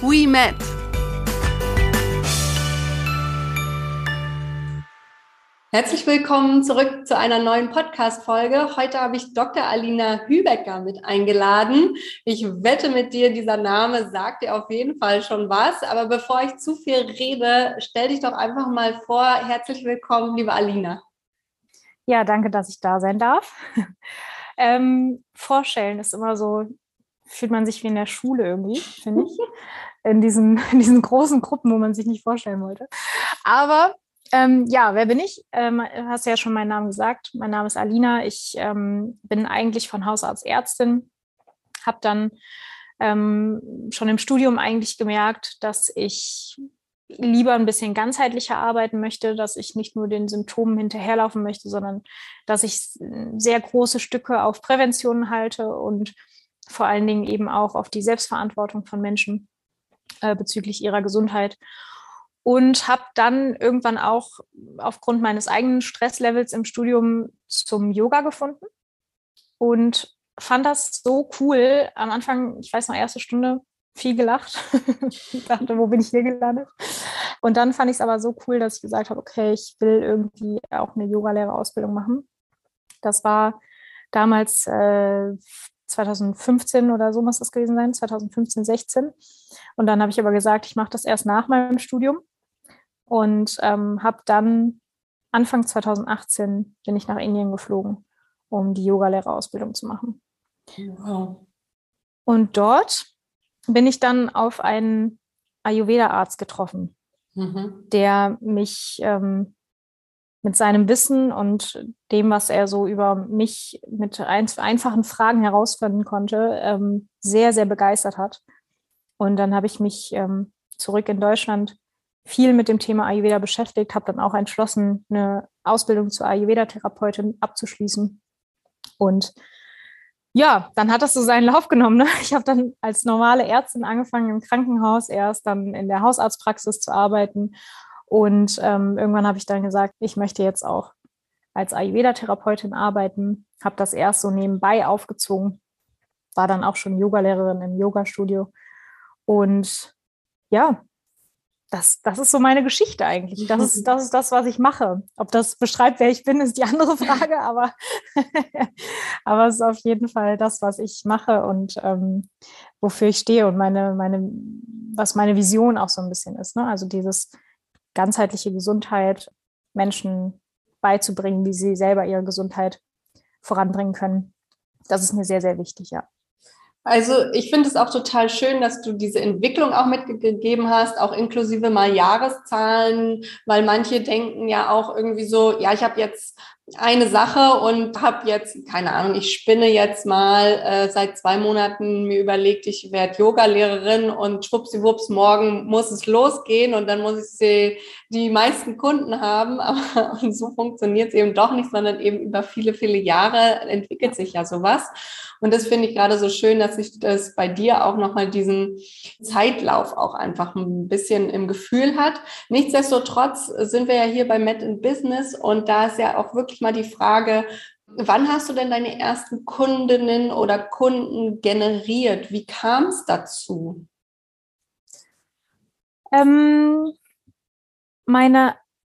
we met. Herzlich willkommen zurück zu einer neuen Podcast-Folge. Heute habe ich Dr. Alina Hübecker mit eingeladen. Ich wette mit dir, dieser Name sagt dir auf jeden Fall schon was. Aber bevor ich zu viel rede, stell dich doch einfach mal vor. Herzlich willkommen, liebe Alina. Ja, danke, dass ich da sein darf. ähm, vorstellen ist immer so, fühlt man sich wie in der Schule irgendwie, finde ich. In diesen, in diesen großen Gruppen, wo man sich nicht vorstellen wollte. Aber ähm, ja, wer bin ich? Ähm, hast ja schon meinen Namen gesagt. Mein Name ist Alina. Ich ähm, bin eigentlich von Hausarzt Ärztin. Habe dann ähm, schon im Studium eigentlich gemerkt, dass ich lieber ein bisschen ganzheitlicher arbeiten möchte, dass ich nicht nur den Symptomen hinterherlaufen möchte, sondern dass ich sehr große Stücke auf Prävention halte und vor allen Dingen eben auch auf die Selbstverantwortung von Menschen äh, bezüglich ihrer Gesundheit und habe dann irgendwann auch aufgrund meines eigenen Stresslevels im Studium zum Yoga gefunden und fand das so cool. Am Anfang, ich weiß noch, erste Stunde viel gelacht. ich dachte, wo bin ich hier gelandet? Und dann fand ich es aber so cool, dass ich gesagt habe, okay, ich will irgendwie auch eine Yogalehrerausbildung machen. Das war damals äh, 2015 oder so muss das gewesen sein, 2015, 16. Und dann habe ich aber gesagt, ich mache das erst nach meinem Studium und ähm, habe dann Anfang 2018 bin ich nach Indien geflogen, um die Yogalehrerausbildung zu machen. Wow. Und dort bin ich dann auf einen Ayurveda-Arzt getroffen, mhm. der mich ähm, mit seinem Wissen und dem, was er so über mich mit ein, einfachen Fragen herausfinden konnte, ähm, sehr, sehr begeistert hat. Und dann habe ich mich ähm, zurück in Deutschland viel mit dem Thema Ayurveda beschäftigt, habe dann auch entschlossen, eine Ausbildung zur Ayurveda-Therapeutin abzuschließen. Und ja, dann hat das so seinen Lauf genommen. Ne? Ich habe dann als normale Ärztin angefangen im Krankenhaus, erst dann in der Hausarztpraxis zu arbeiten. Und ähm, irgendwann habe ich dann gesagt, ich möchte jetzt auch als Ayurveda-Therapeutin arbeiten, habe das erst so nebenbei aufgezogen, war dann auch schon Yogalehrerin im Yoga-Studio. Und ja, das, das ist so meine Geschichte eigentlich. Das ist, das ist das, was ich mache. Ob das beschreibt, wer ich bin, ist die andere Frage, aber, aber es ist auf jeden Fall das, was ich mache und ähm, wofür ich stehe und meine, meine, was meine Vision auch so ein bisschen ist. Ne? Also dieses ganzheitliche Gesundheit Menschen beizubringen, wie sie selber ihre Gesundheit voranbringen können. Das ist mir sehr, sehr wichtig, ja. Also ich finde es auch total schön, dass du diese Entwicklung auch mitgegeben hast, auch inklusive mal Jahreszahlen, weil manche denken ja auch irgendwie so, ja, ich habe jetzt eine Sache und habe jetzt, keine Ahnung, ich spinne jetzt mal äh, seit zwei Monaten mir überlegt, ich werde Yoga-Lehrerin und schwuppsiwupps, morgen muss es losgehen und dann muss ich sie, die meisten Kunden haben. Aber so funktioniert es eben doch nicht, sondern eben über viele, viele Jahre entwickelt sich ja sowas. Und das finde ich gerade so schön, dass sich das bei dir auch nochmal diesen Zeitlauf auch einfach ein bisschen im Gefühl hat. Nichtsdestotrotz sind wir ja hier bei Met in Business und da ist ja auch wirklich mal die Frage, Wann hast du denn deine ersten Kundinnen oder Kunden generiert? Wie kam es dazu? Ähm, meine,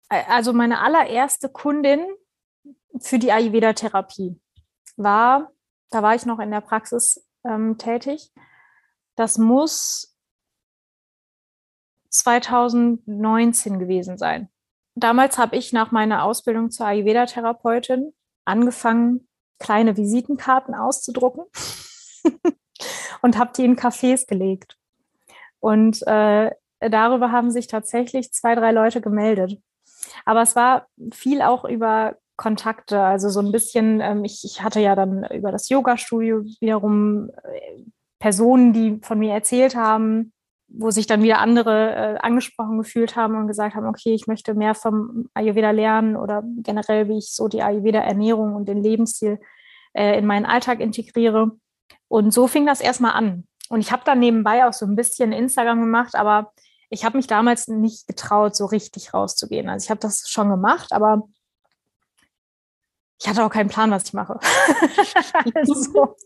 also meine allererste Kundin für die Ayurveda-Therapie war da war ich noch in der Praxis ähm, tätig. Das muss 2019 gewesen sein. Damals habe ich nach meiner Ausbildung zur Ayurveda-Therapeutin angefangen, kleine Visitenkarten auszudrucken und habe die in Cafés gelegt. Und äh, darüber haben sich tatsächlich zwei, drei Leute gemeldet. Aber es war viel auch über Kontakte. Also so ein bisschen, ähm, ich, ich hatte ja dann über das Yoga-Studio wiederum äh, Personen, die von mir erzählt haben, wo sich dann wieder andere äh, angesprochen gefühlt haben und gesagt haben, okay, ich möchte mehr vom Ayurveda lernen oder generell, wie ich so die Ayurveda-Ernährung und den Lebensstil äh, in meinen Alltag integriere. Und so fing das erstmal an. Und ich habe dann nebenbei auch so ein bisschen Instagram gemacht, aber ich habe mich damals nicht getraut, so richtig rauszugehen. Also ich habe das schon gemacht, aber ich hatte auch keinen Plan, was ich mache. also,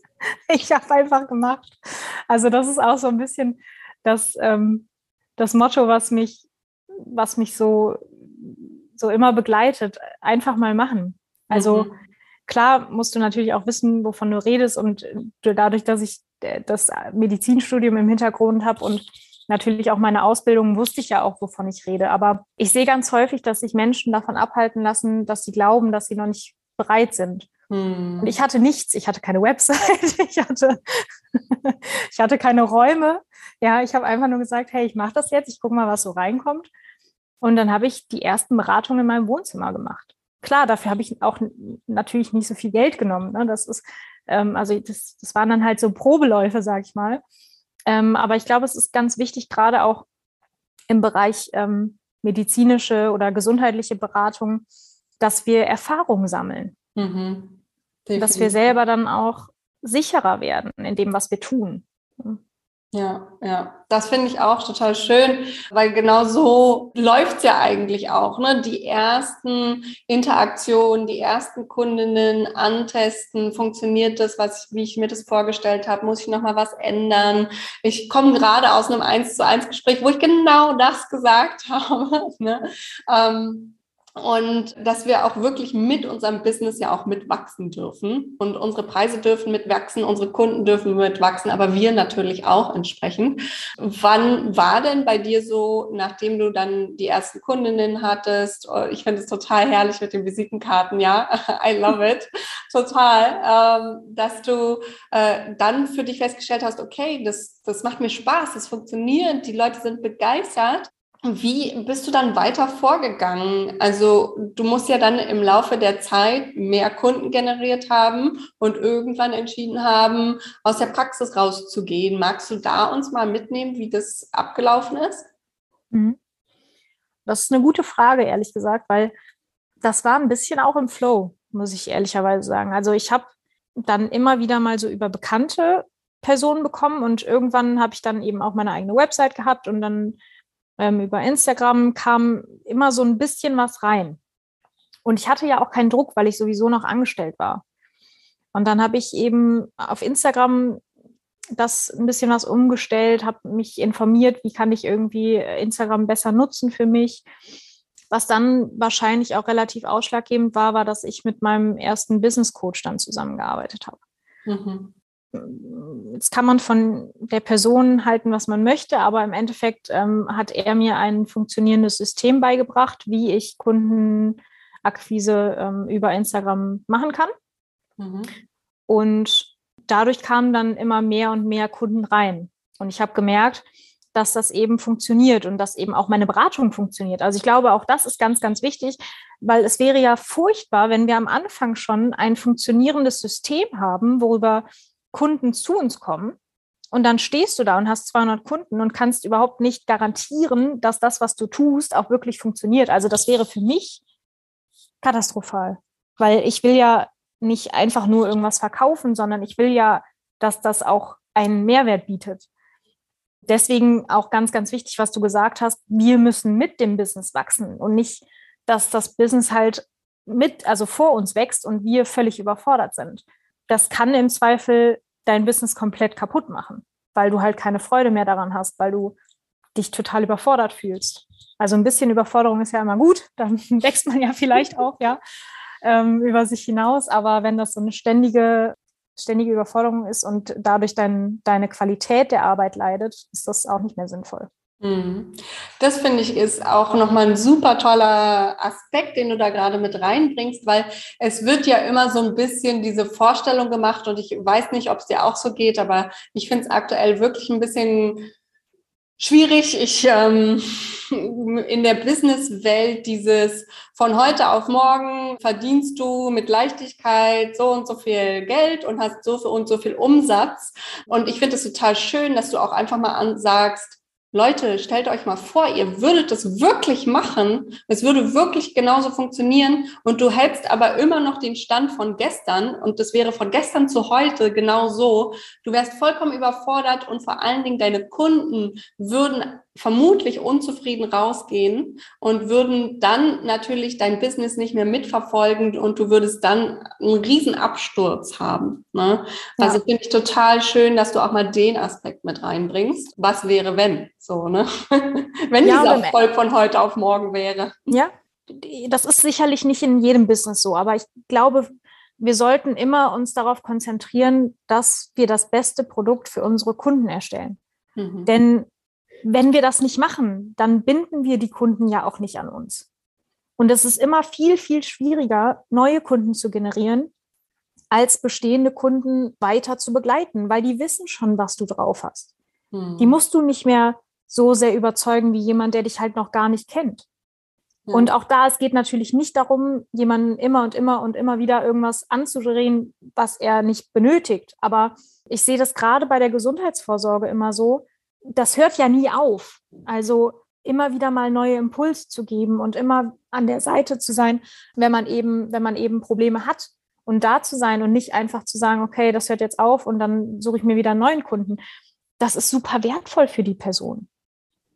ich habe einfach gemacht. Also das ist auch so ein bisschen das, ähm, das Motto, was mich, was mich so, so immer begleitet. Einfach mal machen. Also mhm. klar musst du natürlich auch wissen, wovon du redest und dadurch, dass ich äh, das Medizinstudium im Hintergrund habe und natürlich auch meine Ausbildung, wusste ich ja auch, wovon ich rede. Aber ich sehe ganz häufig, dass sich Menschen davon abhalten lassen, dass sie glauben, dass sie noch nicht bereit sind. Hm. Und ich hatte nichts. Ich hatte keine Website, ich hatte, ich hatte keine Räume. Ja, ich habe einfach nur gesagt, hey, ich mache das jetzt, ich gucke mal, was so reinkommt. Und dann habe ich die ersten Beratungen in meinem Wohnzimmer gemacht. Klar, dafür habe ich auch natürlich nicht so viel Geld genommen. Ne? Das ist, ähm, also das, das waren dann halt so Probeläufe, sage ich mal. Ähm, aber ich glaube, es ist ganz wichtig, gerade auch im Bereich ähm, medizinische oder gesundheitliche Beratung, dass wir Erfahrung sammeln. Mhm. Dass wir selber dann auch sicherer werden in dem, was wir tun. Ja, ja, das finde ich auch total schön, weil genau so läuft's ja eigentlich auch. Ne? Die ersten Interaktionen, die ersten Kundinnen antesten, funktioniert das, was ich, wie ich mir das vorgestellt habe, muss ich nochmal was ändern? Ich komme gerade aus einem Eins zu eins Gespräch, wo ich genau das gesagt habe. Ne? Ähm, und dass wir auch wirklich mit unserem Business ja auch mitwachsen dürfen. Und unsere Preise dürfen mitwachsen, unsere Kunden dürfen mitwachsen, aber wir natürlich auch entsprechend. Wann war denn bei dir so, nachdem du dann die ersten Kundinnen hattest, oh, ich finde es total herrlich mit den Visitenkarten, ja, I love it, total, ähm, dass du äh, dann für dich festgestellt hast, okay, das, das macht mir Spaß, das funktioniert, die Leute sind begeistert wie bist du dann weiter vorgegangen? Also du musst ja dann im Laufe der Zeit mehr Kunden generiert haben und irgendwann entschieden haben, aus der Praxis rauszugehen. Magst du da uns mal mitnehmen, wie das abgelaufen ist? Mhm. Das ist eine gute Frage, ehrlich gesagt, weil das war ein bisschen auch im Flow, muss ich ehrlicherweise sagen. Also ich habe dann immer wieder mal so über bekannte Personen bekommen und irgendwann habe ich dann eben auch meine eigene Website gehabt und dann ähm, über Instagram kam immer so ein bisschen was rein. Und ich hatte ja auch keinen Druck, weil ich sowieso noch angestellt war. Und dann habe ich eben auf Instagram das ein bisschen was umgestellt, habe mich informiert, wie kann ich irgendwie Instagram besser nutzen für mich. Was dann wahrscheinlich auch relativ ausschlaggebend war, war, dass ich mit meinem ersten Business Coach dann zusammengearbeitet habe. Mhm jetzt kann man von der Person halten, was man möchte, aber im Endeffekt ähm, hat er mir ein funktionierendes System beigebracht, wie ich Kundenakquise ähm, über Instagram machen kann. Mhm. Und dadurch kamen dann immer mehr und mehr Kunden rein. Und ich habe gemerkt, dass das eben funktioniert und dass eben auch meine Beratung funktioniert. Also ich glaube, auch das ist ganz, ganz wichtig, weil es wäre ja furchtbar, wenn wir am Anfang schon ein funktionierendes System haben, worüber Kunden zu uns kommen und dann stehst du da und hast 200 Kunden und kannst überhaupt nicht garantieren, dass das, was du tust, auch wirklich funktioniert. Also das wäre für mich katastrophal, weil ich will ja nicht einfach nur irgendwas verkaufen, sondern ich will ja, dass das auch einen Mehrwert bietet. Deswegen auch ganz, ganz wichtig, was du gesagt hast, wir müssen mit dem Business wachsen und nicht, dass das Business halt mit, also vor uns wächst und wir völlig überfordert sind das kann im Zweifel dein Business komplett kaputt machen, weil du halt keine Freude mehr daran hast, weil du dich total überfordert fühlst. Also ein bisschen Überforderung ist ja immer gut, dann wächst man ja vielleicht auch, ja, ähm, über sich hinaus. Aber wenn das so eine ständige, ständige Überforderung ist und dadurch dein, deine Qualität der Arbeit leidet, ist das auch nicht mehr sinnvoll. Mhm. Das finde ich ist auch nochmal ein super toller Aspekt, den du da gerade mit reinbringst, weil es wird ja immer so ein bisschen diese Vorstellung gemacht und ich weiß nicht, ob es dir auch so geht, aber ich finde es aktuell wirklich ein bisschen schwierig. Ich ähm, in der Businesswelt dieses von heute auf morgen verdienst du mit Leichtigkeit so und so viel Geld und hast so und so viel Umsatz. Und ich finde es total schön, dass du auch einfach mal ansagst, Leute, stellt euch mal vor, ihr würdet das wirklich machen. Es würde wirklich genauso funktionieren und du hältst aber immer noch den Stand von gestern und das wäre von gestern zu heute genau so. Du wärst vollkommen überfordert und vor allen Dingen deine Kunden würden vermutlich unzufrieden rausgehen und würden dann natürlich dein Business nicht mehr mitverfolgen und du würdest dann einen riesen Absturz haben. Ne? Also ja. finde ich total schön, dass du auch mal den Aspekt mit reinbringst. Was wäre, wenn? So, ne? wenn ja, dieser Erfolg von heute auf morgen wäre. Ja, das ist sicherlich nicht in jedem Business so, aber ich glaube, wir sollten immer uns darauf konzentrieren, dass wir das beste Produkt für unsere Kunden erstellen. Mhm. Denn wenn wir das nicht machen, dann binden wir die Kunden ja auch nicht an uns. Und es ist immer viel, viel schwieriger, neue Kunden zu generieren, als bestehende Kunden weiter zu begleiten, weil die wissen schon, was du drauf hast. Hm. Die musst du nicht mehr so sehr überzeugen wie jemand, der dich halt noch gar nicht kennt. Ja. Und auch da, es geht natürlich nicht darum, jemanden immer und immer und immer wieder irgendwas anzudrehen, was er nicht benötigt. Aber ich sehe das gerade bei der Gesundheitsvorsorge immer so, das hört ja nie auf. Also immer wieder mal neue Impulse zu geben und immer an der Seite zu sein, wenn man eben, wenn man eben Probleme hat und da zu sein und nicht einfach zu sagen, okay, das hört jetzt auf und dann suche ich mir wieder einen neuen Kunden. Das ist super wertvoll für die Person.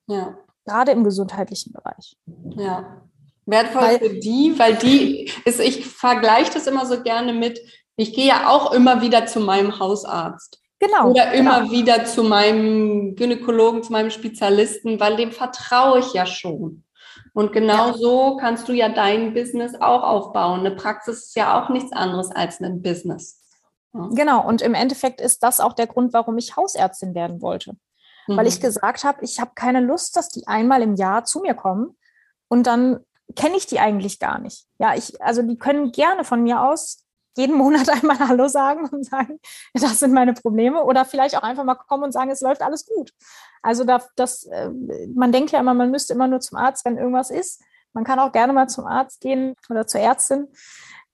Ja. Gerade im gesundheitlichen Bereich. Ja. Wertvoll weil, für die, weil die ist, ich vergleiche das immer so gerne mit, ich gehe ja auch immer wieder zu meinem Hausarzt. Genau. Oder immer genau. wieder zu meinem Gynäkologen, zu meinem Spezialisten, weil dem vertraue ich ja schon. Und genau ja. so kannst du ja dein Business auch aufbauen. Eine Praxis ist ja auch nichts anderes als ein Business. Ja. Genau. Und im Endeffekt ist das auch der Grund, warum ich Hausärztin werden wollte. Mhm. Weil ich mhm. gesagt habe, ich habe keine Lust, dass die einmal im Jahr zu mir kommen und dann kenne ich die eigentlich gar nicht. Ja, ich, also die können gerne von mir aus jeden Monat einmal Hallo sagen und sagen, das sind meine Probleme. Oder vielleicht auch einfach mal kommen und sagen, es läuft alles gut. Also da, das, äh, man denkt ja immer, man müsste immer nur zum Arzt, wenn irgendwas ist. Man kann auch gerne mal zum Arzt gehen oder zur Ärztin,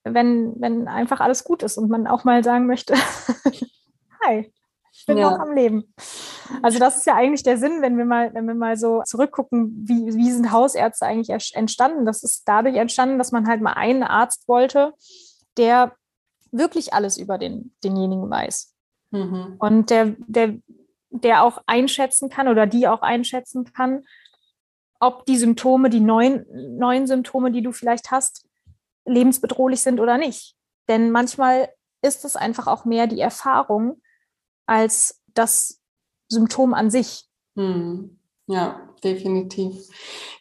wenn, wenn einfach alles gut ist und man auch mal sagen möchte, hi, ich bin ja. noch am Leben. Also das ist ja eigentlich der Sinn, wenn wir mal, wenn wir mal so zurückgucken, wie, wie sind Hausärzte eigentlich entstanden? Das ist dadurch entstanden, dass man halt mal einen Arzt wollte, der wirklich alles über den, denjenigen weiß. Mhm. Und der, der, der auch einschätzen kann oder die auch einschätzen kann, ob die Symptome, die neuen, neuen Symptome, die du vielleicht hast, lebensbedrohlich sind oder nicht. Denn manchmal ist es einfach auch mehr die Erfahrung als das Symptom an sich. Mhm. Ja, definitiv.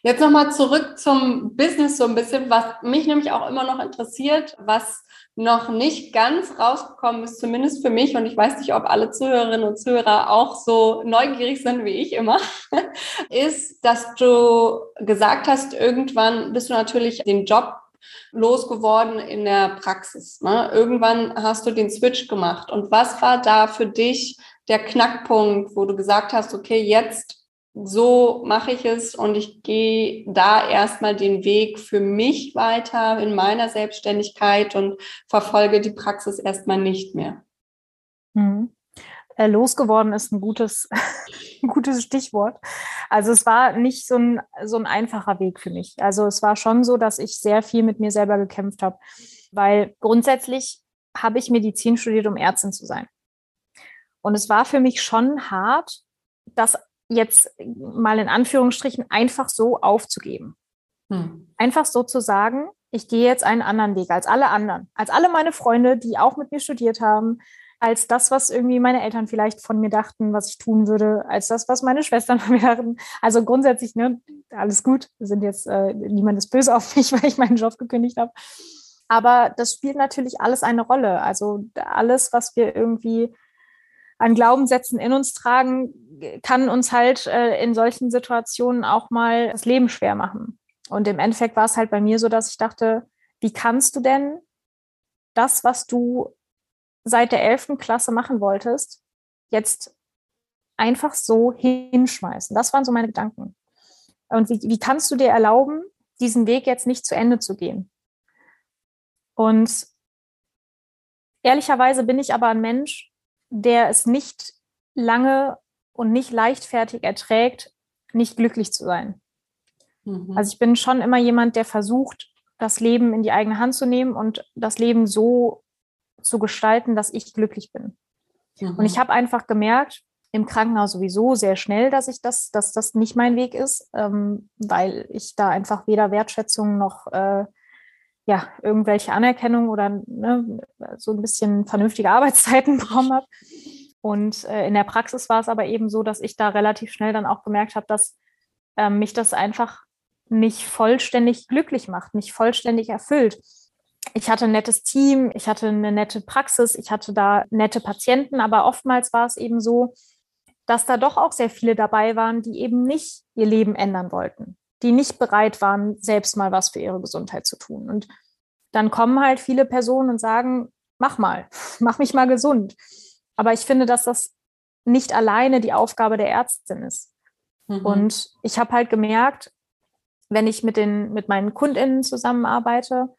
Jetzt nochmal zurück zum Business so ein bisschen, was mich nämlich auch immer noch interessiert, was noch nicht ganz rausgekommen ist, zumindest für mich, und ich weiß nicht, ob alle Zuhörerinnen und Zuhörer auch so neugierig sind wie ich immer, ist, dass du gesagt hast, irgendwann bist du natürlich den Job losgeworden in der Praxis. Ne? Irgendwann hast du den Switch gemacht. Und was war da für dich der Knackpunkt, wo du gesagt hast, okay, jetzt so mache ich es und ich gehe da erstmal den Weg für mich weiter in meiner Selbstständigkeit und verfolge die Praxis erstmal nicht mehr. Mhm. Losgeworden ist ein gutes, ein gutes Stichwort. Also es war nicht so ein, so ein einfacher Weg für mich. Also es war schon so, dass ich sehr viel mit mir selber gekämpft habe, weil grundsätzlich habe ich Medizin studiert, um Ärztin zu sein. Und es war für mich schon hart, das jetzt mal in Anführungsstrichen einfach so aufzugeben. Hm. Einfach so zu sagen, ich gehe jetzt einen anderen Weg als alle anderen, als alle meine Freunde, die auch mit mir studiert haben, als das, was irgendwie meine Eltern vielleicht von mir dachten, was ich tun würde, als das, was meine Schwestern von mir dachten. Also grundsätzlich, ne, alles gut. Sind jetzt, äh, niemand ist böse auf mich, weil ich meinen Job gekündigt habe. Aber das spielt natürlich alles eine Rolle. Also alles, was wir irgendwie an Glaubenssätzen in uns tragen, kann uns halt äh, in solchen Situationen auch mal das Leben schwer machen. Und im Endeffekt war es halt bei mir so, dass ich dachte, wie kannst du denn das, was du seit der 11. Klasse machen wolltest, jetzt einfach so hinschmeißen? Das waren so meine Gedanken. Und wie, wie kannst du dir erlauben, diesen Weg jetzt nicht zu Ende zu gehen? Und ehrlicherweise bin ich aber ein Mensch, der es nicht lange und nicht leichtfertig erträgt, nicht glücklich zu sein. Mhm. Also ich bin schon immer jemand, der versucht, das Leben in die eigene Hand zu nehmen und das Leben so zu gestalten, dass ich glücklich bin. Mhm. Und ich habe einfach gemerkt, im Krankenhaus sowieso sehr schnell, dass ich das, dass das nicht mein Weg ist, ähm, weil ich da einfach weder Wertschätzung noch äh, ja, irgendwelche Anerkennung oder ne, so ein bisschen vernünftige Arbeitszeiten bekommen habe. Und äh, in der Praxis war es aber eben so, dass ich da relativ schnell dann auch gemerkt habe, dass äh, mich das einfach nicht vollständig glücklich macht, nicht vollständig erfüllt. Ich hatte ein nettes Team, ich hatte eine nette Praxis, ich hatte da nette Patienten, aber oftmals war es eben so, dass da doch auch sehr viele dabei waren, die eben nicht ihr Leben ändern wollten, die nicht bereit waren, selbst mal was für ihre Gesundheit zu tun. Und dann kommen halt viele Personen und sagen, mach mal, mach mich mal gesund. Aber ich finde, dass das nicht alleine die Aufgabe der Ärztin ist. Mhm. Und ich habe halt gemerkt, wenn ich mit, den, mit meinen KundInnen zusammenarbeite,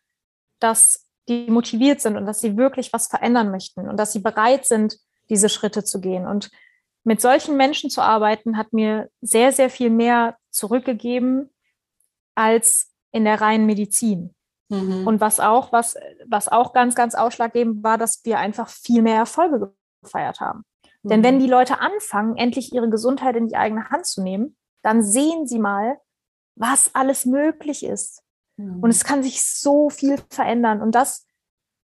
dass die motiviert sind und dass sie wirklich was verändern möchten und dass sie bereit sind, diese Schritte zu gehen. Und mit solchen Menschen zu arbeiten, hat mir sehr, sehr viel mehr zurückgegeben als in der reinen Medizin. Mhm. Und was auch, was, was auch ganz, ganz ausschlaggebend war, dass wir einfach viel mehr Erfolge gefeiert haben. Mhm. Denn wenn die Leute anfangen, endlich ihre Gesundheit in die eigene Hand zu nehmen, dann sehen sie mal, was alles möglich ist. Mhm. Und es kann sich so viel verändern. Und das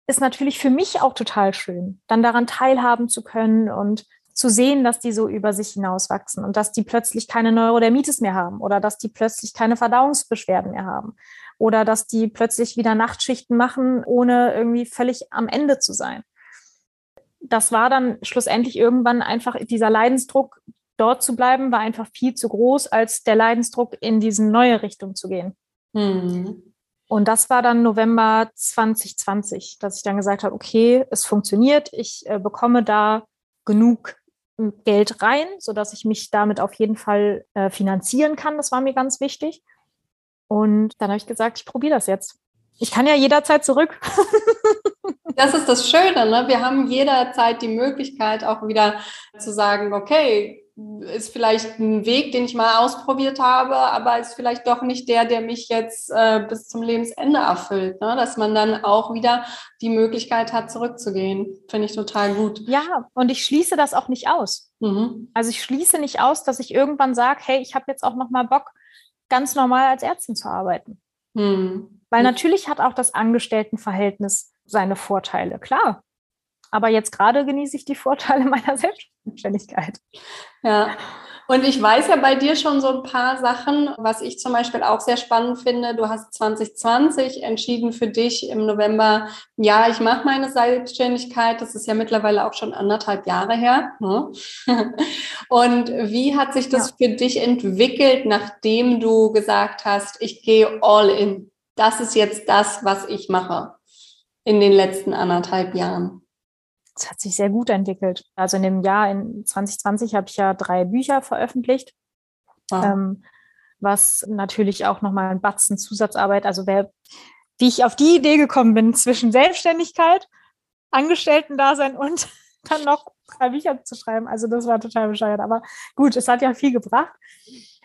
ist natürlich für mich auch total schön, dann daran teilhaben zu können und zu sehen, dass die so über sich hinauswachsen und dass die plötzlich keine Neurodermitis mehr haben oder dass die plötzlich keine Verdauungsbeschwerden mehr haben oder dass die plötzlich wieder Nachtschichten machen, ohne irgendwie völlig am Ende zu sein. Das war dann schlussendlich irgendwann einfach dieser Leidensdruck, dort zu bleiben, war einfach viel zu groß, als der Leidensdruck in diese neue Richtung zu gehen. Mhm. Und das war dann November 2020, dass ich dann gesagt habe, okay, es funktioniert, ich äh, bekomme da genug Geld rein, sodass ich mich damit auf jeden Fall äh, finanzieren kann. Das war mir ganz wichtig. Und dann habe ich gesagt, ich probiere das jetzt. Ich kann ja jederzeit zurück. das ist das Schöne. Ne? Wir haben jederzeit die Möglichkeit, auch wieder zu sagen, okay, ist vielleicht ein Weg, den ich mal ausprobiert habe, aber ist vielleicht doch nicht der, der mich jetzt äh, bis zum Lebensende erfüllt. Ne? Dass man dann auch wieder die Möglichkeit hat, zurückzugehen. Finde ich total gut. Ja, und ich schließe das auch nicht aus. Mhm. Also ich schließe nicht aus, dass ich irgendwann sage, hey, ich habe jetzt auch noch mal Bock, ganz normal als Ärztin zu arbeiten. Mhm. Weil natürlich hat auch das Angestelltenverhältnis seine Vorteile, klar. Aber jetzt gerade genieße ich die Vorteile meiner Selbstständigkeit. Ja. Und ich weiß ja bei dir schon so ein paar Sachen, was ich zum Beispiel auch sehr spannend finde. Du hast 2020 entschieden für dich im November, ja, ich mache meine Selbstständigkeit. Das ist ja mittlerweile auch schon anderthalb Jahre her. Ne? Und wie hat sich das ja. für dich entwickelt, nachdem du gesagt hast, ich gehe all in? Das ist jetzt das, was ich mache in den letzten anderthalb Jahren es hat sich sehr gut entwickelt. Also in dem Jahr in 2020 habe ich ja drei Bücher veröffentlicht, ah. ähm, was natürlich auch nochmal ein Batzen Zusatzarbeit, also wer, wie ich auf die Idee gekommen bin, zwischen Selbstständigkeit, Angestellten-Dasein und dann noch drei Bücher zu schreiben. Also das war total bescheuert. Aber gut, es hat ja viel gebracht.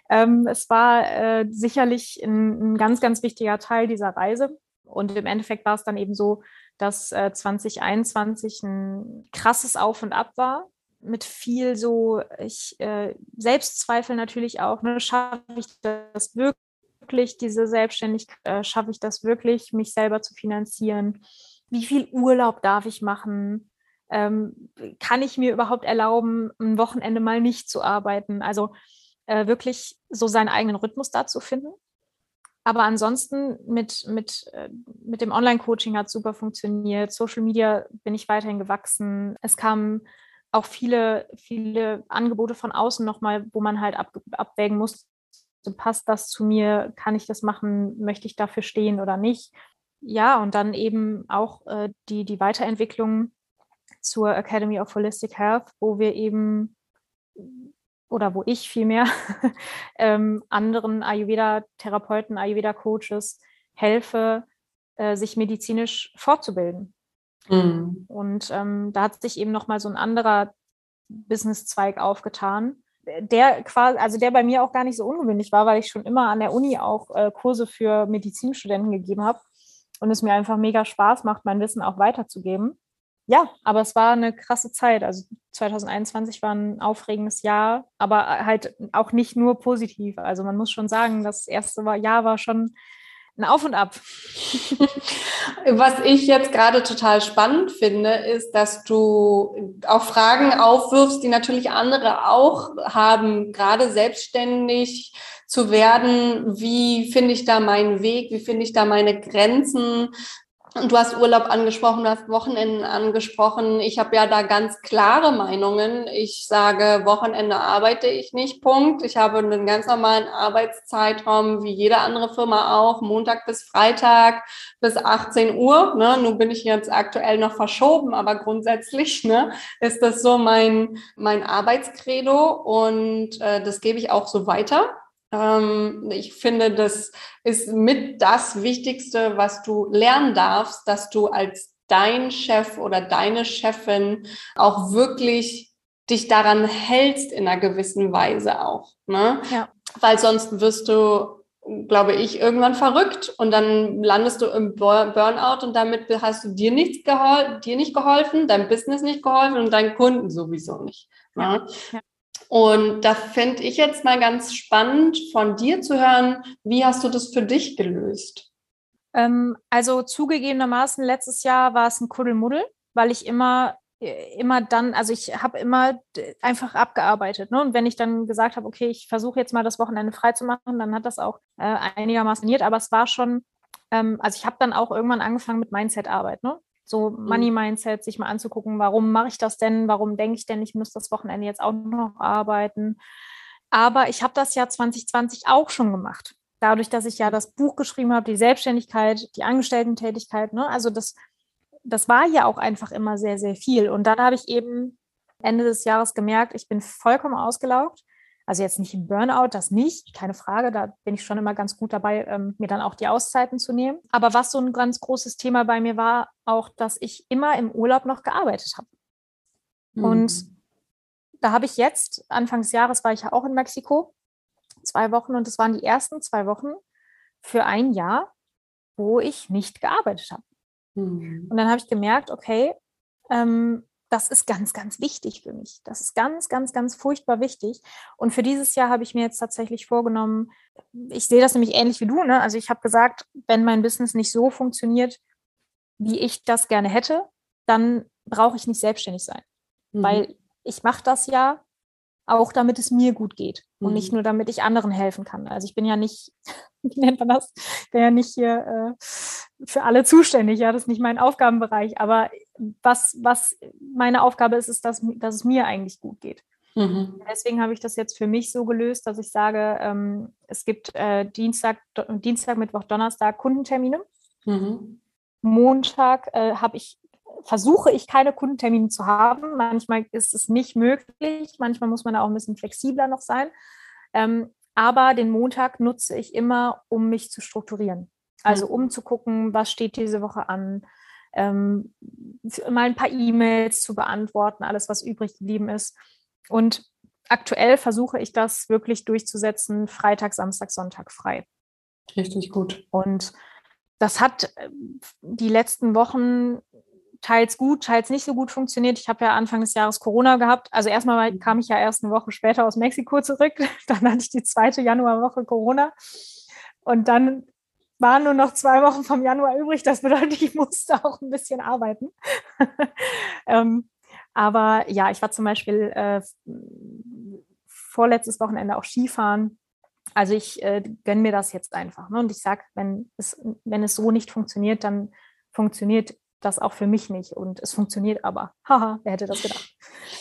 Ähm, es war äh, sicherlich ein, ein ganz, ganz wichtiger Teil dieser Reise. Und im Endeffekt war es dann eben so, dass äh, 2021 ein krasses Auf und Ab war mit viel so ich äh, Selbstzweifel natürlich auch. Ne? Schaffe ich das wirklich, diese Selbstständigkeit? Äh, schaffe ich das wirklich, mich selber zu finanzieren? Wie viel Urlaub darf ich machen? Ähm, kann ich mir überhaupt erlauben, ein Wochenende mal nicht zu arbeiten? Also äh, wirklich so seinen eigenen Rhythmus da zu finden. Aber ansonsten mit, mit, äh, mit dem Online-Coaching hat super funktioniert. Social Media bin ich weiterhin gewachsen. Es kamen auch viele, viele Angebote von außen nochmal, wo man halt ab, abwägen muss, passt das zu mir, kann ich das machen, möchte ich dafür stehen oder nicht. Ja, und dann eben auch äh, die, die Weiterentwicklung zur Academy of Holistic Health, wo wir eben oder wo ich vielmehr ähm, anderen Ayurveda-Therapeuten, Ayurveda-Coaches helfe, äh, sich medizinisch fortzubilden. Mhm. Und ähm, da hat sich eben nochmal so ein anderer Businesszweig aufgetan, der quasi, also der bei mir auch gar nicht so ungewöhnlich war, weil ich schon immer an der Uni auch äh, Kurse für Medizinstudenten gegeben habe und es mir einfach mega Spaß macht, mein Wissen auch weiterzugeben. Ja, aber es war eine krasse Zeit. Also 2021 war ein aufregendes Jahr, aber halt auch nicht nur positiv. Also man muss schon sagen, das erste Jahr war schon ein Auf und Ab. Was ich jetzt gerade total spannend finde, ist, dass du auch Fragen aufwirfst, die natürlich andere auch haben, gerade selbstständig zu werden. Wie finde ich da meinen Weg? Wie finde ich da meine Grenzen? Und du hast Urlaub angesprochen, du hast Wochenenden angesprochen. Ich habe ja da ganz klare Meinungen. Ich sage, Wochenende arbeite ich nicht, Punkt. Ich habe einen ganz normalen Arbeitszeitraum, wie jede andere Firma auch, Montag bis Freitag bis 18 Uhr. Ne? Nun bin ich jetzt aktuell noch verschoben, aber grundsätzlich ne, ist das so mein, mein Arbeitskredo und äh, das gebe ich auch so weiter. Ähm, ich finde, das ist mit das Wichtigste, was du lernen darfst, dass du als dein Chef oder deine Chefin auch wirklich dich daran hältst in einer gewissen Weise auch. Ne? Ja. Weil sonst wirst du glaube ich, irgendwann verrückt und dann landest du im Burnout und damit hast du dir nichts dir nicht geholfen, deinem Business nicht geholfen und deinen Kunden sowieso nicht. Ne? Ja. Ja. Und da fände ich jetzt mal ganz spannend von dir zu hören, wie hast du das für dich gelöst? Ähm, also zugegebenermaßen, letztes Jahr war es ein Kuddelmuddel, weil ich immer äh, immer dann, also ich habe immer einfach abgearbeitet. Ne? Und wenn ich dann gesagt habe, okay, ich versuche jetzt mal das Wochenende frei zu machen, dann hat das auch äh, einigermaßen niert. Aber es war schon, ähm, also ich habe dann auch irgendwann angefangen mit Mindset-Arbeit. Ne? So mhm. Money-Mindset sich mal anzugucken, warum mache ich das denn, warum denke ich denn, ich muss das Wochenende jetzt auch noch arbeiten. Aber ich habe das Jahr 2020 auch schon gemacht. Dadurch, dass ich ja das Buch geschrieben habe, die Selbstständigkeit, die Angestellten-Tätigkeit, ne? also das, das war ja auch einfach immer sehr, sehr viel. Und dann habe ich eben Ende des Jahres gemerkt, ich bin vollkommen ausgelaugt. Also jetzt nicht im Burnout, das nicht, keine Frage, da bin ich schon immer ganz gut dabei, ähm, mir dann auch die Auszeiten zu nehmen. Aber was so ein ganz großes Thema bei mir war, auch, dass ich immer im Urlaub noch gearbeitet habe. Mhm. Und da habe ich jetzt, Anfang des Jahres war ich ja auch in Mexiko, zwei Wochen, und es waren die ersten zwei Wochen für ein Jahr, wo ich nicht gearbeitet habe. Mhm. Und dann habe ich gemerkt, okay, ähm, das ist ganz, ganz wichtig für mich. Das ist ganz, ganz, ganz furchtbar wichtig. Und für dieses Jahr habe ich mir jetzt tatsächlich vorgenommen, ich sehe das nämlich ähnlich wie du. Ne? Also ich habe gesagt, wenn mein Business nicht so funktioniert, wie ich das gerne hätte, dann brauche ich nicht selbstständig sein. Mhm. Weil ich mache das ja auch, damit es mir gut geht mhm. und nicht mhm. nur, damit ich anderen helfen kann. Also ich bin ja nicht, wie nennt man das? Ich bin ja nicht hier äh, für alle zuständig. Ja, das ist nicht mein Aufgabenbereich. Aber was, was meine Aufgabe ist, ist, dass, dass es mir eigentlich gut geht. Mhm. Deswegen habe ich das jetzt für mich so gelöst, dass ich sage, ähm, es gibt äh, Dienstag, Dienstag, Mittwoch, Donnerstag Kundentermine. Mhm. Montag äh, habe ich versuche ich keine Kundentermine zu haben. Manchmal ist es nicht möglich, manchmal muss man da auch ein bisschen flexibler noch sein. Ähm, aber den Montag nutze ich immer, um mich zu strukturieren. Also um zu gucken, was steht diese Woche an, ähm, mal ein paar E-Mails zu beantworten, alles, was übrig geblieben ist. Und aktuell versuche ich das wirklich durchzusetzen, Freitag, Samstag, Sonntag frei. Richtig gut. Und das hat äh, die letzten Wochen teils gut, teils nicht so gut funktioniert. Ich habe ja Anfang des Jahres Corona gehabt. Also erstmal kam ich ja erst eine Woche später aus Mexiko zurück. Dann hatte ich die zweite Januarwoche Corona. Und dann waren nur noch zwei Wochen vom Januar übrig. Das bedeutet, ich musste auch ein bisschen arbeiten. ähm, aber ja, ich war zum Beispiel äh, vorletztes Wochenende auch Skifahren. Also ich äh, gönne mir das jetzt einfach. Ne? Und ich sage, wenn es, wenn es so nicht funktioniert, dann funktioniert das auch für mich nicht. Und es funktioniert aber. Haha, wer hätte das gedacht?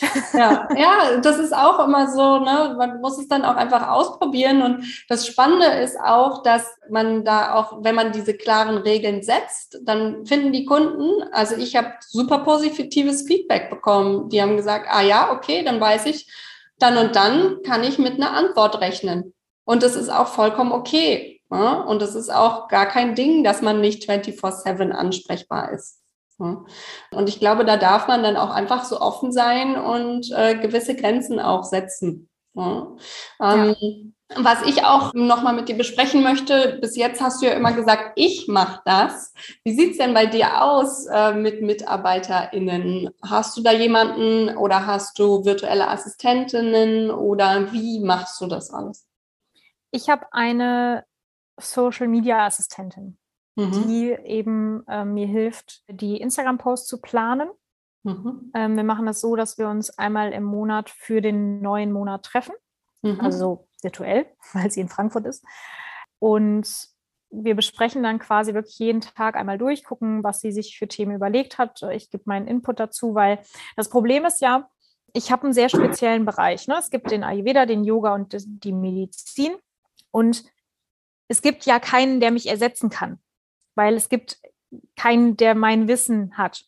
Ja, ja, das ist auch immer so, ne? Man muss es dann auch einfach ausprobieren. Und das Spannende ist auch, dass man da auch, wenn man diese klaren Regeln setzt, dann finden die Kunden, also ich habe super positives Feedback bekommen. Die haben gesagt, ah ja, okay, dann weiß ich, dann und dann kann ich mit einer Antwort rechnen. Und das ist auch vollkommen okay. Ne? Und es ist auch gar kein Ding, dass man nicht 24-7 ansprechbar ist. Und ich glaube, da darf man dann auch einfach so offen sein und äh, gewisse Grenzen auch setzen. Ja. Ähm, ja. Was ich auch nochmal mit dir besprechen möchte, bis jetzt hast du ja immer gesagt, ich mache das. Wie sieht es denn bei dir aus äh, mit MitarbeiterInnen? Hast du da jemanden oder hast du virtuelle Assistentinnen oder wie machst du das alles? Ich habe eine Social Media Assistentin, mhm. die eben äh, mir hilft, die Instagram-Posts zu planen. Mhm. Ähm, wir machen das so, dass wir uns einmal im Monat für den neuen Monat treffen, mhm. also virtuell, weil sie in Frankfurt ist. Und wir besprechen dann quasi wirklich jeden Tag einmal durch, gucken, was sie sich für Themen überlegt hat. Ich gebe meinen Input dazu, weil das Problem ist ja, ich habe einen sehr speziellen Bereich. Ne? Es gibt den Ayurveda, den Yoga und die Medizin. Und es gibt ja keinen, der mich ersetzen kann, weil es gibt keinen, der mein Wissen hat.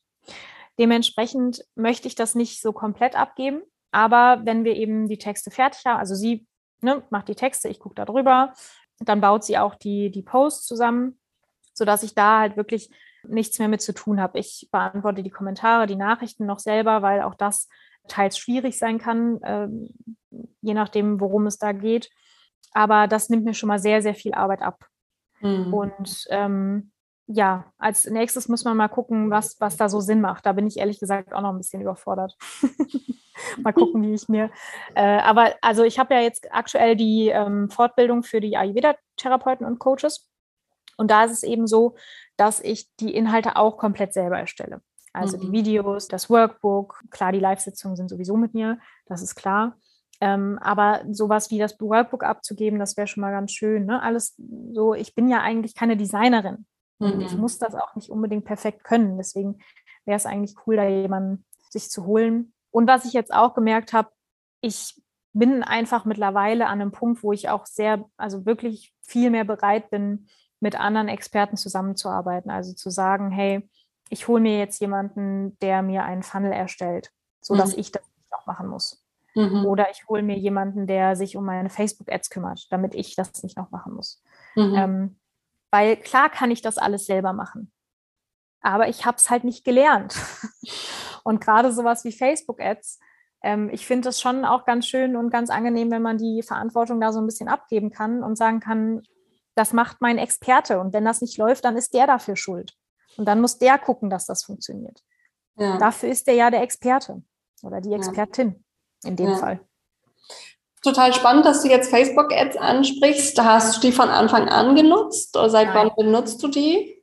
Dementsprechend möchte ich das nicht so komplett abgeben. Aber wenn wir eben die Texte fertig haben, also sie ne, macht die Texte, ich gucke da drüber, dann baut sie auch die, die Posts zusammen, sodass ich da halt wirklich nichts mehr mit zu tun habe. Ich beantworte die Kommentare, die Nachrichten noch selber, weil auch das teils schwierig sein kann, äh, je nachdem, worum es da geht. Aber das nimmt mir schon mal sehr, sehr viel Arbeit ab. Mhm. Und ähm, ja, als nächstes muss man mal gucken, was, was da so Sinn macht. Da bin ich ehrlich gesagt auch noch ein bisschen überfordert. mal gucken, wie ich mir. Äh, aber also ich habe ja jetzt aktuell die ähm, Fortbildung für die Ayurveda-Therapeuten und Coaches. Und da ist es eben so, dass ich die Inhalte auch komplett selber erstelle. Also mhm. die Videos, das Workbook, klar, die Live-Sitzungen sind sowieso mit mir, das ist klar. Ähm, aber sowas wie das Workbook abzugeben, das wäre schon mal ganz schön. Ne? Alles so, ich bin ja eigentlich keine Designerin. Und ich mhm. muss das auch nicht unbedingt perfekt können. Deswegen wäre es eigentlich cool, da jemanden sich zu holen. Und was ich jetzt auch gemerkt habe, ich bin einfach mittlerweile an einem Punkt, wo ich auch sehr, also wirklich viel mehr bereit bin, mit anderen Experten zusammenzuarbeiten. Also zu sagen, hey, ich hole mir jetzt jemanden, der mir einen Funnel erstellt, sodass mhm. ich das nicht auch machen muss. Mhm. Oder ich hole mir jemanden, der sich um meine Facebook-Ads kümmert, damit ich das nicht noch machen muss. Mhm. Ähm, weil klar kann ich das alles selber machen. Aber ich habe es halt nicht gelernt. und gerade sowas wie Facebook-Ads, ähm, ich finde es schon auch ganz schön und ganz angenehm, wenn man die Verantwortung da so ein bisschen abgeben kann und sagen kann, das macht mein Experte. Und wenn das nicht läuft, dann ist der dafür schuld. Und dann muss der gucken, dass das funktioniert. Ja. Dafür ist der ja der Experte oder die Expertin in dem ja. Fall. Total spannend, dass du jetzt Facebook-Ads ansprichst. Hast du die von Anfang an genutzt oder seit Nein. wann benutzt du die?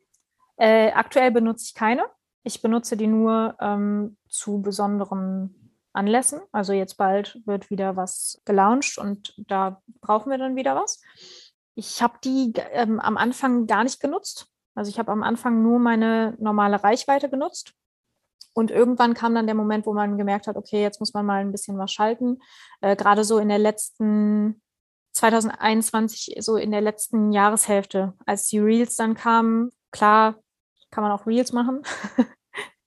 Äh, aktuell benutze ich keine. Ich benutze die nur ähm, zu besonderen Anlässen. Also jetzt bald wird wieder was gelauncht und da brauchen wir dann wieder was. Ich habe die ähm, am Anfang gar nicht genutzt. Also ich habe am Anfang nur meine normale Reichweite genutzt und irgendwann kam dann der Moment, wo man gemerkt hat, okay, jetzt muss man mal ein bisschen was schalten. Äh, Gerade so in der letzten 2021, so in der letzten Jahreshälfte, als die Reels dann kamen, klar, kann man auch Reels machen.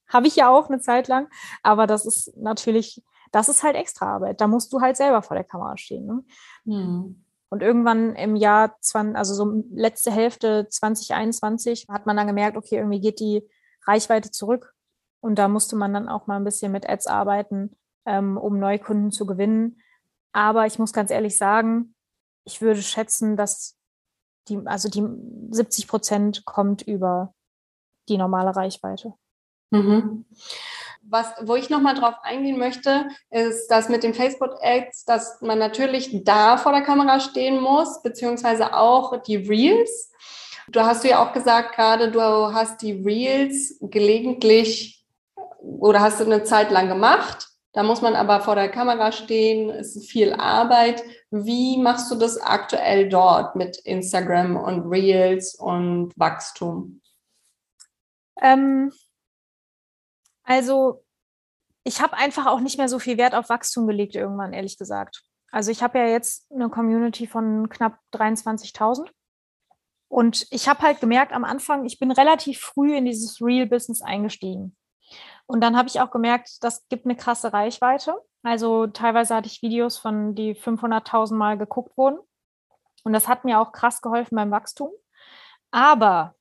Habe ich ja auch eine Zeit lang. Aber das ist natürlich, das ist halt extra Arbeit. Da musst du halt selber vor der Kamera stehen. Ne? Mhm. Und irgendwann im Jahr, 20, also so letzte Hälfte 2021, hat man dann gemerkt, okay, irgendwie geht die Reichweite zurück. Und da musste man dann auch mal ein bisschen mit Ads arbeiten, ähm, um Neukunden zu gewinnen. Aber ich muss ganz ehrlich sagen, ich würde schätzen, dass die, also die 70 Prozent kommt über die normale Reichweite. Mhm. Was, wo ich nochmal drauf eingehen möchte, ist das mit den Facebook-Ads, dass man natürlich da vor der Kamera stehen muss, beziehungsweise auch die Reels. Du hast ja auch gesagt gerade, du hast die Reels gelegentlich oder hast du eine Zeit lang gemacht. Da muss man aber vor der Kamera stehen, es ist viel Arbeit. Wie machst du das aktuell dort mit Instagram und Reels und Wachstum? Ähm, also ich habe einfach auch nicht mehr so viel Wert auf Wachstum gelegt irgendwann, ehrlich gesagt. Also ich habe ja jetzt eine Community von knapp 23.000. Und ich habe halt gemerkt am Anfang, ich bin relativ früh in dieses Real-Business eingestiegen. Und dann habe ich auch gemerkt, das gibt eine krasse Reichweite. Also teilweise hatte ich Videos von die 500.000 Mal geguckt wurden. Und das hat mir auch krass geholfen beim Wachstum. Aber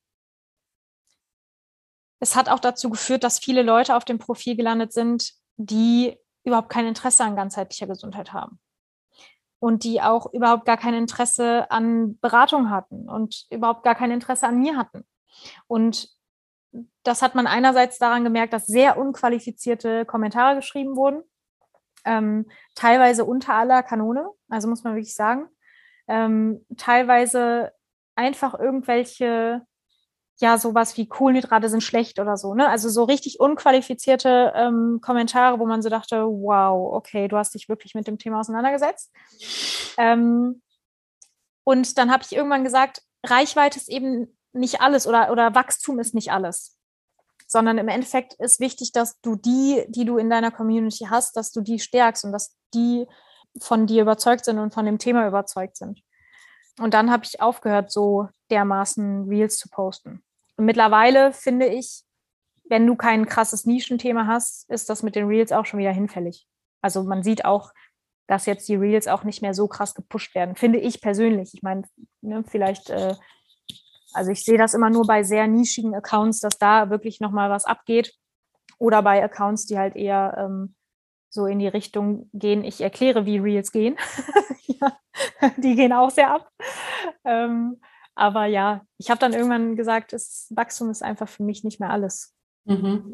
es hat auch dazu geführt, dass viele Leute auf dem Profil gelandet sind, die überhaupt kein Interesse an ganzheitlicher Gesundheit haben. und die auch überhaupt gar kein Interesse an Beratung hatten und überhaupt gar kein Interesse an mir hatten. Und das hat man einerseits daran gemerkt, dass sehr unqualifizierte Kommentare geschrieben wurden, ähm, teilweise unter aller Kanone, also muss man wirklich sagen, ähm, teilweise einfach irgendwelche ja, sowas wie Kohlenhydrate sind schlecht oder so, ne? Also so richtig unqualifizierte ähm, Kommentare, wo man so dachte, wow, okay, du hast dich wirklich mit dem Thema auseinandergesetzt. Ähm, und dann habe ich irgendwann gesagt, Reichweite ist eben nicht alles oder, oder Wachstum ist nicht alles. Sondern im Endeffekt ist wichtig, dass du die, die du in deiner Community hast, dass du die stärkst und dass die von dir überzeugt sind und von dem Thema überzeugt sind. Und dann habe ich aufgehört, so dermaßen Reels zu posten. Und mittlerweile finde ich, wenn du kein krasses Nischenthema hast, ist das mit den Reels auch schon wieder hinfällig. Also man sieht auch, dass jetzt die Reels auch nicht mehr so krass gepusht werden, finde ich persönlich. Ich meine, ne, vielleicht, äh, also ich sehe das immer nur bei sehr nischigen Accounts, dass da wirklich nochmal was abgeht. Oder bei Accounts, die halt eher ähm, so in die Richtung gehen, ich erkläre, wie Reels gehen. ja, die gehen auch sehr ab. Ähm, aber ja, ich habe dann irgendwann gesagt, das Wachstum ist einfach für mich nicht mehr alles. Mhm.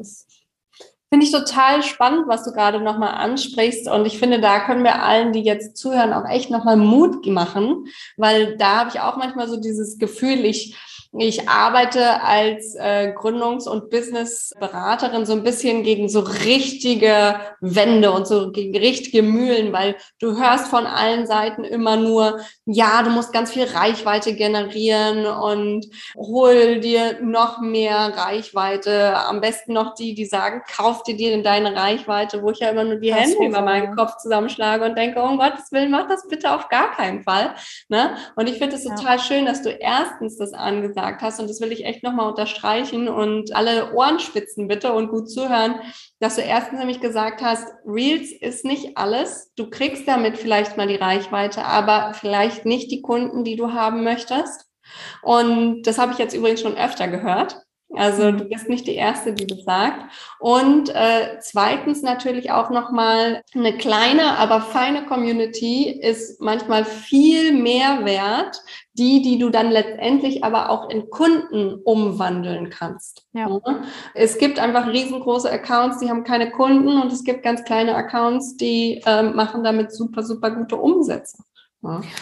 Finde ich total spannend, was du gerade nochmal ansprichst. Und ich finde, da können wir allen, die jetzt zuhören, auch echt nochmal Mut machen, weil da habe ich auch manchmal so dieses Gefühl, ich ich arbeite als äh, Gründungs- und Businessberaterin so ein bisschen gegen so richtige Wände und so gegen richtige Mühlen, weil du hörst von allen Seiten immer nur, ja, du musst ganz viel Reichweite generieren und hol dir noch mehr Reichweite. Am besten noch die, die sagen, kauf dir dir deine Reichweite, wo ich ja immer nur die Hände über meinen Kopf zusammenschlage und denke, oh um Gottes Willen, mach das bitte auf gar keinen Fall. Ne? Und ich finde es ja. total schön, dass du erstens das angesagt gesagt hast, und das will ich echt nochmal unterstreichen und alle Ohrenspitzen bitte und gut zuhören, dass du erstens nämlich gesagt hast, Reels ist nicht alles. Du kriegst damit vielleicht mal die Reichweite, aber vielleicht nicht die Kunden, die du haben möchtest. Und das habe ich jetzt übrigens schon öfter gehört. Also du bist nicht die Erste, die das sagt. Und äh, zweitens natürlich auch nochmal eine kleine, aber feine Community ist manchmal viel mehr wert, die, die du dann letztendlich aber auch in Kunden umwandeln kannst. Ja. Es gibt einfach riesengroße Accounts, die haben keine Kunden und es gibt ganz kleine Accounts, die äh, machen damit super, super gute Umsätze.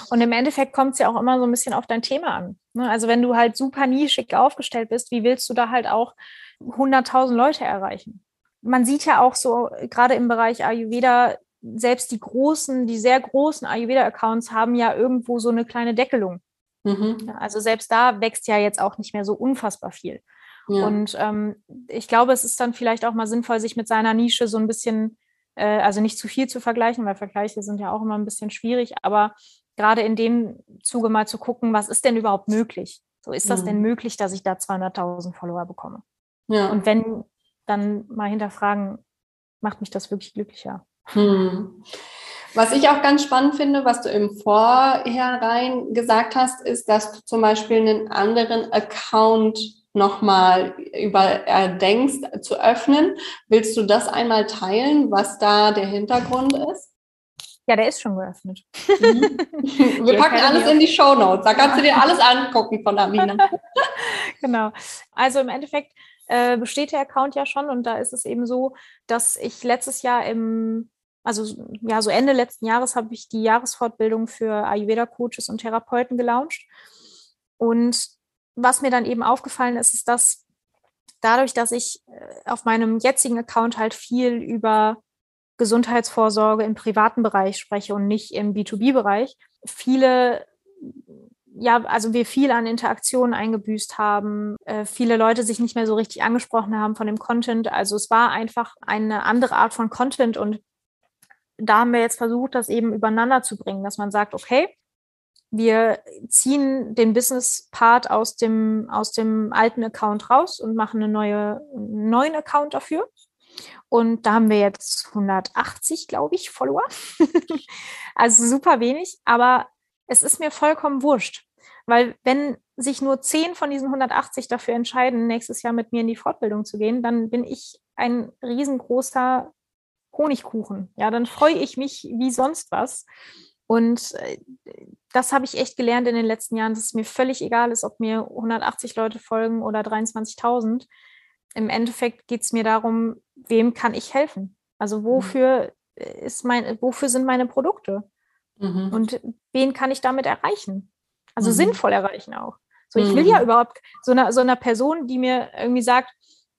Und im Endeffekt kommt es ja auch immer so ein bisschen auf dein Thema an. Ne? Also wenn du halt super nischig aufgestellt bist, wie willst du da halt auch 100.000 Leute erreichen? Man sieht ja auch so, gerade im Bereich Ayurveda, selbst die großen, die sehr großen Ayurveda-Accounts haben ja irgendwo so eine kleine Deckelung. Mhm. Also selbst da wächst ja jetzt auch nicht mehr so unfassbar viel. Ja. Und ähm, ich glaube, es ist dann vielleicht auch mal sinnvoll, sich mit seiner Nische so ein bisschen also nicht zu viel zu vergleichen, weil Vergleiche sind ja auch immer ein bisschen schwierig, aber gerade in dem Zuge mal zu gucken, was ist denn überhaupt möglich? So ist das mhm. denn möglich, dass ich da 200.000 Follower bekomme? Ja. Und wenn, dann mal hinterfragen, macht mich das wirklich glücklicher? Mhm. Was ich auch ganz spannend finde, was du im Vorhinein gesagt hast, ist, dass du zum Beispiel einen anderen Account nochmal überdenkst äh, zu öffnen. Willst du das einmal teilen, was da der Hintergrund ist? Ja, der ist schon geöffnet. Mhm. Wir packen alles in die Show Notes. Da kannst du dir alles angucken von Amina. genau. Also im Endeffekt äh, besteht der Account ja schon und da ist es eben so, dass ich letztes Jahr im, also ja, so Ende letzten Jahres habe ich die Jahresfortbildung für Ayurveda-Coaches und Therapeuten gelauncht. Und was mir dann eben aufgefallen ist, ist, dass dadurch, dass ich äh, auf meinem jetzigen Account halt viel über Gesundheitsvorsorge im privaten Bereich spreche und nicht im B2B-Bereich, viele, ja, also wir viel an Interaktionen eingebüßt haben, äh, viele Leute sich nicht mehr so richtig angesprochen haben von dem Content. Also es war einfach eine andere Art von Content und da haben wir jetzt versucht, das eben übereinander zu bringen, dass man sagt, okay, wir ziehen den Business-Part aus dem, aus dem alten Account raus und machen eine neue, einen neuen Account dafür. Und da haben wir jetzt 180, glaube ich, Follower. also super wenig, aber es ist mir vollkommen wurscht. Weil wenn sich nur 10 von diesen 180 dafür entscheiden, nächstes Jahr mit mir in die Fortbildung zu gehen, dann bin ich ein riesengroßer Honigkuchen. Ja, dann freue ich mich wie sonst was. Und äh, das habe ich echt gelernt in den letzten Jahren, dass es mir völlig egal ist, ob mir 180 Leute folgen oder 23.000. Im Endeffekt geht es mir darum, wem kann ich helfen? Also mhm. wofür ist mein, wofür sind meine Produkte? Mhm. Und wen kann ich damit erreichen? Also mhm. sinnvoll erreichen auch. So, ich will ja mhm. überhaupt so einer, so einer Person, die mir irgendwie sagt,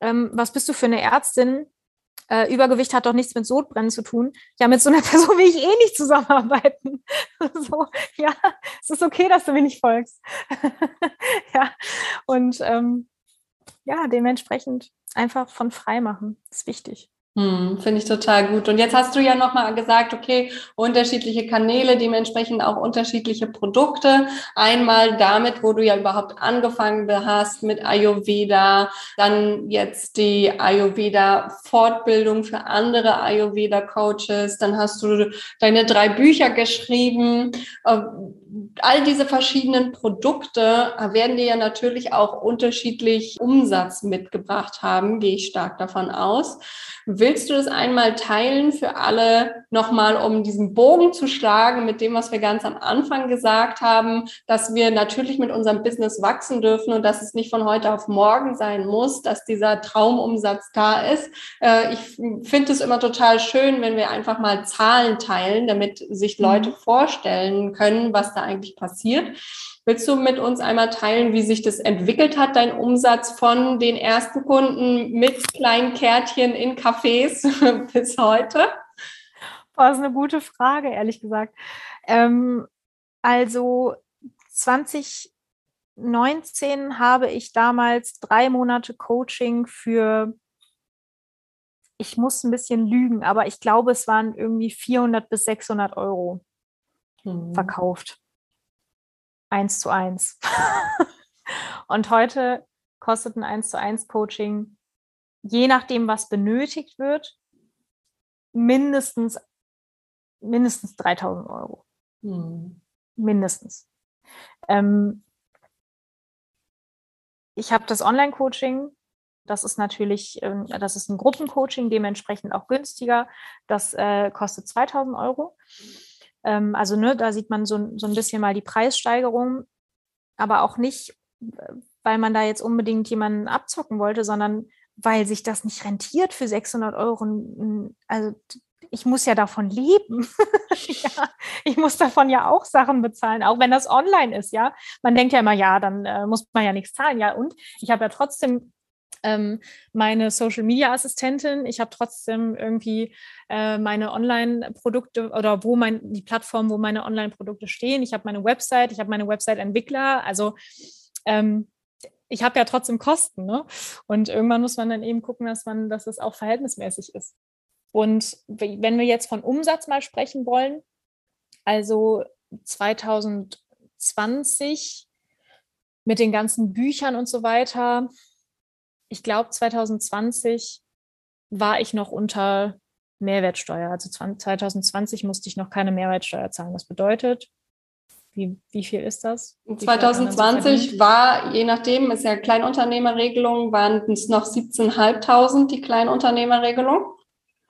ähm, was bist du für eine Ärztin? Äh, Übergewicht hat doch nichts mit Sodbrennen zu tun. Ja, mit so einer Person will ich eh nicht zusammenarbeiten. so, ja, es ist okay, dass du mir nicht folgst. ja, und ähm, ja, dementsprechend einfach von frei machen, ist wichtig. Hm, Finde ich total gut. Und jetzt hast du ja nochmal gesagt, okay, unterschiedliche Kanäle, dementsprechend auch unterschiedliche Produkte. Einmal damit, wo du ja überhaupt angefangen hast mit Ayurveda, dann jetzt die Ayurveda-Fortbildung für andere Ayurveda-Coaches, dann hast du deine drei Bücher geschrieben. Äh, all diese verschiedenen Produkte werden dir ja natürlich auch unterschiedlich Umsatz mitgebracht haben, gehe ich stark davon aus. Willst du das einmal teilen für alle nochmal, um diesen Bogen zu schlagen mit dem, was wir ganz am Anfang gesagt haben, dass wir natürlich mit unserem Business wachsen dürfen und dass es nicht von heute auf morgen sein muss, dass dieser Traumumsatz da ist. Äh, ich finde es immer total schön, wenn wir einfach mal Zahlen teilen, damit sich Leute mhm. vorstellen können, was da eigentlich passiert. Willst du mit uns einmal teilen, wie sich das entwickelt hat, dein Umsatz von den ersten Kunden mit kleinen Kärtchen in Cafés bis heute? Das ist eine gute Frage, ehrlich gesagt. Ähm, also 2019 habe ich damals drei Monate Coaching für, ich muss ein bisschen lügen, aber ich glaube, es waren irgendwie 400 bis 600 Euro hm. verkauft eins zu eins. und heute kostet ein eins zu eins Coaching, je nachdem, was benötigt wird, mindestens, mindestens 3000 Euro. Hm. Mindestens. Ähm, ich habe das Online-Coaching. Das ist natürlich, ähm, das ist ein Gruppencoaching, dementsprechend auch günstiger. Das äh, kostet 2000 Euro. Ähm, also ne, da sieht man so, so ein bisschen mal die Preissteigerung, aber auch nicht, weil man da jetzt unbedingt jemanden abzocken wollte, sondern weil sich das nicht rentiert für 600 Euro. Also ich muss ja davon leben. ja, ich muss davon ja auch Sachen bezahlen, auch wenn das online ist, ja. Man denkt ja immer, ja, dann äh, muss man ja nichts zahlen, ja. Und ich habe ja trotzdem ähm, meine Social Media Assistentin. Ich habe trotzdem irgendwie äh, meine Online-Produkte oder wo mein, die Plattform, wo meine Online-Produkte stehen. Ich habe meine Website, ich habe meine Website-Entwickler. Also ähm, ich habe ja trotzdem Kosten. Ne? Und irgendwann muss man dann eben gucken, dass man, dass es auch verhältnismäßig ist. Und wenn wir jetzt von Umsatz mal sprechen wollen, also 2020 mit den ganzen Büchern und so weiter, ich glaube, 2020 war ich noch unter Mehrwertsteuer. Also 2020 musste ich noch keine Mehrwertsteuer zahlen. Das bedeutet, wie, wie viel ist das? Wie 2020 war, je nachdem, ist ja Kleinunternehmerregelung, waren es noch 17.500 die Kleinunternehmerregelung.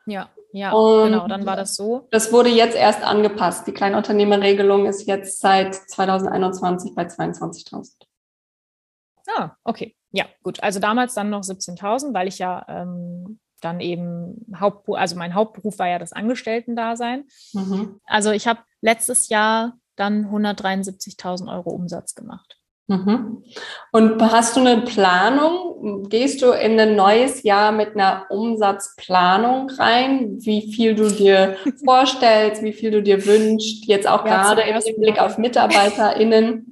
Ja, ja, Und genau, dann war das so. Das wurde jetzt erst angepasst. Die Kleinunternehmerregelung ist jetzt seit 2021 bei 22.000. Ah, okay. Ja, gut. Also damals dann noch 17.000, weil ich ja ähm, dann eben Hauptberuf, also mein Hauptberuf war ja das Angestellten-Dasein. Mhm. Also ich habe letztes Jahr dann 173.000 Euro Umsatz gemacht. Mhm. Und hast du eine Planung? Gehst du in ein neues Jahr mit einer Umsatzplanung rein, wie viel du dir vorstellst, wie viel du dir wünschst, jetzt auch ja, gerade im Blick auf MitarbeiterInnen?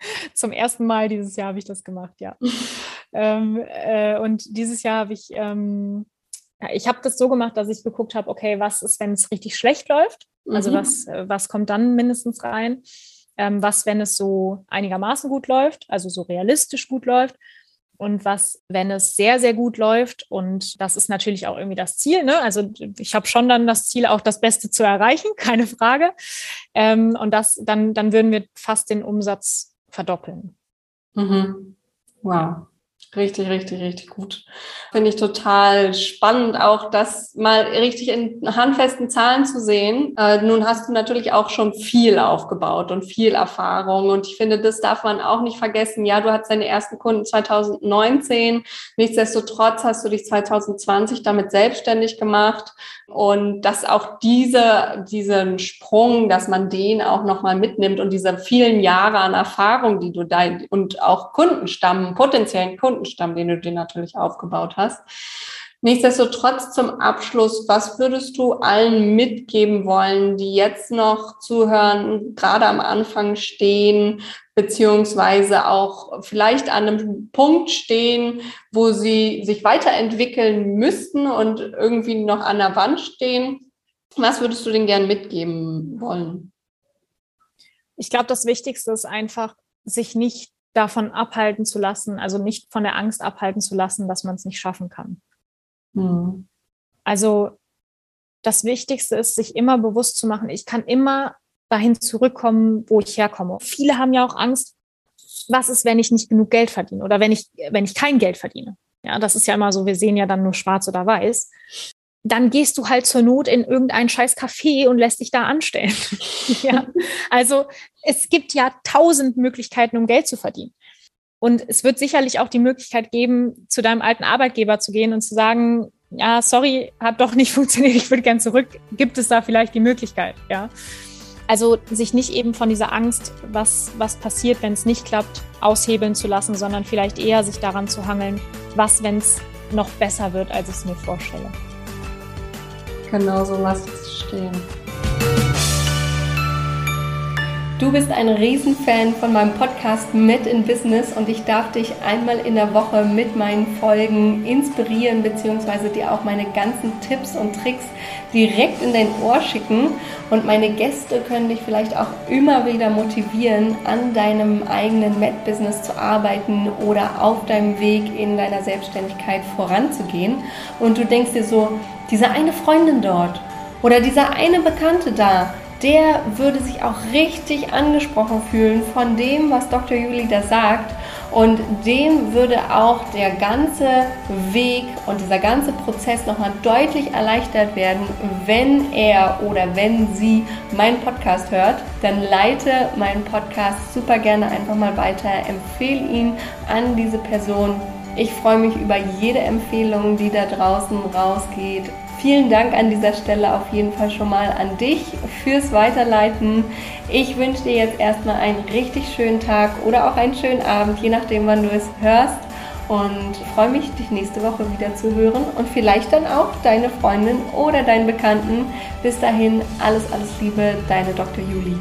Zum ersten Mal dieses Jahr habe ich das gemacht, ja. ähm, äh, und dieses Jahr habe ich, ähm, ich habe das so gemacht, dass ich geguckt habe, okay, was ist, wenn es richtig schlecht läuft? Also mhm. was, äh, was kommt dann mindestens rein? Ähm, was, wenn es so einigermaßen gut läuft, also so realistisch gut läuft? und was, wenn es sehr, sehr gut läuft. Und das ist natürlich auch irgendwie das Ziel. Ne? Also ich habe schon dann das Ziel, auch das Beste zu erreichen, keine Frage. Ähm, und das, dann, dann würden wir fast den Umsatz verdoppeln. Mhm. Wow. Richtig, richtig, richtig gut. Finde ich total spannend, auch das mal richtig in handfesten Zahlen zu sehen. Äh, nun hast du natürlich auch schon viel aufgebaut und viel Erfahrung. Und ich finde, das darf man auch nicht vergessen. Ja, du hattest deine ersten Kunden 2019. Nichtsdestotrotz hast du dich 2020 damit selbstständig gemacht. Und dass auch diese, diesen Sprung, dass man den auch nochmal mitnimmt und diese vielen Jahre an Erfahrung, die du da und auch Kundenstamm, potenziellen Kundenstamm, den du dir natürlich aufgebaut hast. Nichtsdestotrotz zum Abschluss, was würdest du allen mitgeben wollen, die jetzt noch zuhören, gerade am Anfang stehen, beziehungsweise auch vielleicht an einem Punkt stehen, wo sie sich weiterentwickeln müssten und irgendwie noch an der Wand stehen? Was würdest du denen gern mitgeben wollen? Ich glaube, das Wichtigste ist einfach, sich nicht davon abhalten zu lassen, also nicht von der Angst abhalten zu lassen, dass man es nicht schaffen kann. Mhm. Also das Wichtigste ist, sich immer bewusst zu machen, ich kann immer dahin zurückkommen, wo ich herkomme. Viele haben ja auch Angst, was ist, wenn ich nicht genug Geld verdiene oder wenn ich, wenn ich kein Geld verdiene. Ja, das ist ja immer so, wir sehen ja dann nur schwarz oder weiß. Dann gehst du halt zur Not in irgendein scheiß Café und lässt dich da anstellen. ja, also es gibt ja tausend Möglichkeiten, um Geld zu verdienen. Und es wird sicherlich auch die Möglichkeit geben, zu deinem alten Arbeitgeber zu gehen und zu sagen, ja, sorry, hat doch nicht funktioniert, ich würde gern zurück. Gibt es da vielleicht die Möglichkeit, ja? Also sich nicht eben von dieser Angst, was, was passiert, wenn es nicht klappt, aushebeln zu lassen, sondern vielleicht eher sich daran zu hangeln, was, wenn es noch besser wird, als ich es mir vorstelle. Genau so lass es stehen. Du bist ein Riesenfan von meinem Podcast Mit in Business und ich darf dich einmal in der Woche mit meinen Folgen inspirieren bzw. dir auch meine ganzen Tipps und Tricks direkt in dein Ohr schicken und meine Gäste können dich vielleicht auch immer wieder motivieren, an deinem eigenen Med-Business zu arbeiten oder auf deinem Weg in deiner Selbstständigkeit voranzugehen und du denkst dir so, diese eine Freundin dort oder dieser eine Bekannte da, der würde sich auch richtig angesprochen fühlen von dem, was Dr. Juli da sagt. Und dem würde auch der ganze Weg und dieser ganze Prozess nochmal deutlich erleichtert werden, wenn er oder wenn sie meinen Podcast hört. Dann leite meinen Podcast super gerne einfach mal weiter, empfehle ihn an diese Person. Ich freue mich über jede Empfehlung, die da draußen rausgeht Vielen Dank an dieser Stelle auf jeden Fall schon mal an dich fürs Weiterleiten. Ich wünsche dir jetzt erstmal einen richtig schönen Tag oder auch einen schönen Abend, je nachdem, wann du es hörst. Und freue mich, dich nächste Woche wieder zu hören und vielleicht dann auch deine Freundin oder deinen Bekannten. Bis dahin, alles, alles Liebe, deine Dr. Julie.